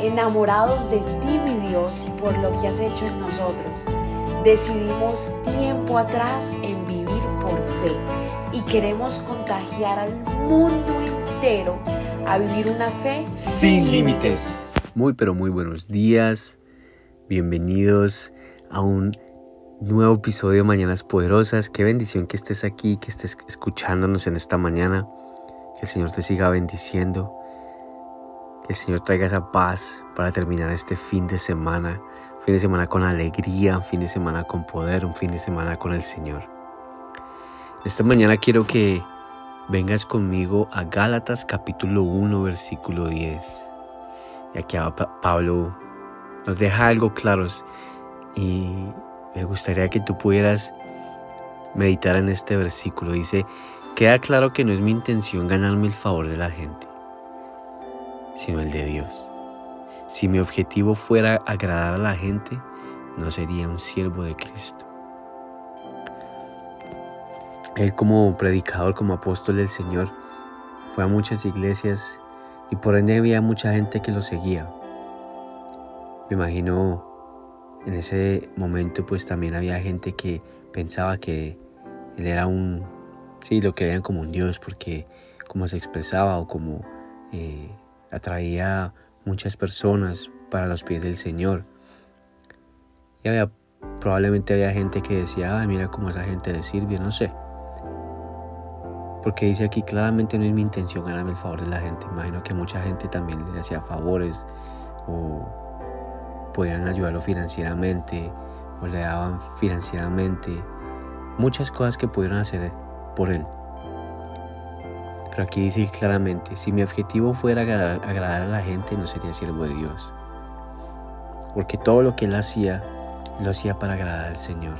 enamorados de ti, mi Dios, por lo que has hecho en nosotros. Decidimos tiempo atrás en vivir por fe y queremos contagiar al mundo entero a vivir una fe sin límites. Muy pero muy buenos días. Bienvenidos a un nuevo episodio de Mañanas Poderosas. Qué bendición que estés aquí, que estés escuchándonos en esta mañana. Que el Señor te siga bendiciendo. El Señor traiga esa paz para terminar este fin de semana. Fin de semana con alegría, un fin de semana con poder, un fin de semana con el Señor. Esta mañana quiero que vengas conmigo a Gálatas capítulo 1 versículo 10. Y aquí Pablo nos deja algo claro y me gustaría que tú pudieras meditar en este versículo. Dice, queda claro que no es mi intención ganarme el favor de la gente, sino el de Dios. Si mi objetivo fuera agradar a la gente, no sería un siervo de Cristo. Él como predicador, como apóstol del Señor, fue a muchas iglesias y por ende había mucha gente que lo seguía. Me imagino en ese momento pues también había gente que pensaba que él era un, sí, lo que veían como un Dios porque como se expresaba o como eh, atraía muchas personas para los pies del Señor. Y había, probablemente había gente que decía, ay, mira cómo esa gente le sirve, no sé. Porque dice aquí claramente no es mi intención ganarme el favor de la gente. Imagino que mucha gente también le hacía favores o podían ayudarlo financieramente o le daban financieramente muchas cosas que pudieron hacer por él. Pero aquí dice claramente, si mi objetivo fuera agradar, a la gente, no sería siervo de Dios. Porque todo lo que él hacía, lo hacía para agradar al Señor.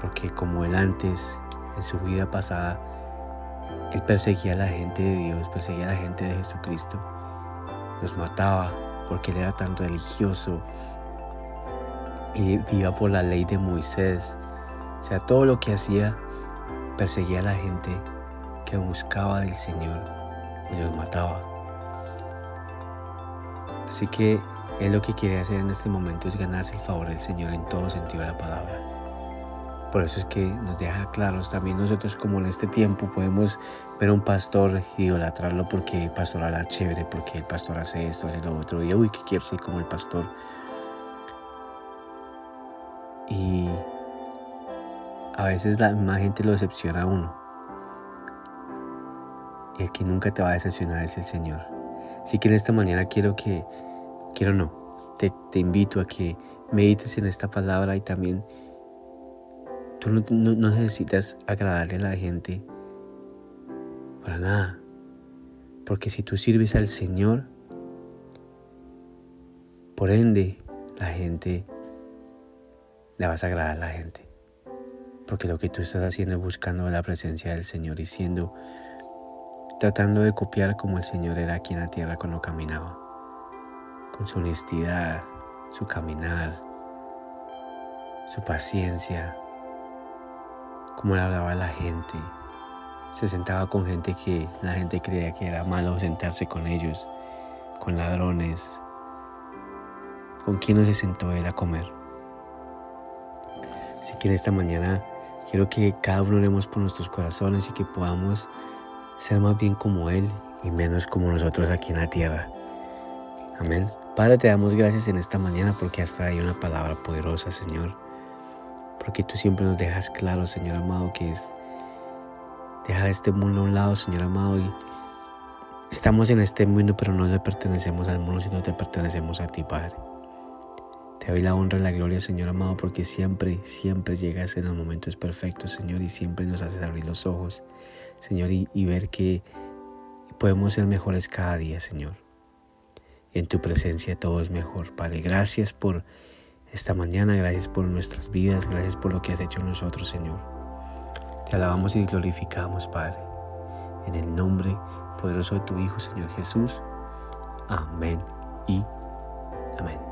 Porque como él antes, en su vida pasada, él perseguía a la gente de Dios, perseguía a la gente de Jesucristo, los mataba, porque él era tan religioso y vivía por la ley de Moisés. O sea, todo lo que hacía perseguía a la gente que buscaba del Señor y los mataba. Así que él lo que quiere hacer en este momento es ganarse el favor del Señor en todo sentido de la palabra. Por eso es que nos deja claros también nosotros como en este tiempo podemos ver a un pastor y idolatrarlo porque el pastor habla chévere, porque el pastor hace esto, hace lo otro, y uy, que quiero ser como el pastor. Y a veces la misma gente lo decepciona a uno. El que nunca te va a decepcionar es el Señor. Así que en esta mañana quiero que, quiero no, te, te invito a que medites en esta palabra y también Tú no, necesitas agradarle a la gente para nada. Porque si tú sirves al Señor, por ende, la gente, le vas a agradar a la gente. Porque lo que tú estás haciendo es buscando la presencia del Señor y siendo, tratando de copiar como el Señor era aquí en la tierra cuando caminaba. Con su honestidad, su caminar, su paciencia, cómo le hablaba a la gente. Se sentaba con gente que la gente creía que era malo sentarse con ellos, con ladrones. ¿Con quién no se sentó él a comer? Así que en esta mañana quiero que cada uno oremos por nuestros corazones y que podamos ser más bien como Él y menos como nosotros aquí en la tierra. Amén. Padre, te damos gracias en esta mañana porque has traído una palabra poderosa, Señor porque tú siempre nos dejas claro, Señor amado, que es dejar este mundo a un lado, Señor amado, y estamos en este mundo, pero no le pertenecemos al mundo, sino te pertenecemos a ti, Padre. Te doy la honra y la gloria, Señor amado, porque siempre, siempre llegas en los momentos perfectos, Señor, y siempre nos haces abrir los ojos, Señor, y, ver que podemos ser mejores cada día, Señor. Y en tu presencia todo es mejor, Padre. Gracias por esta mañana. Gracias por nuestras vidas, gracias por lo que has hecho en nosotros, Señor. Te alabamos y glorificamos, Padre. En el nombre poderoso de tu Hijo, Señor Jesús. Amén y amén.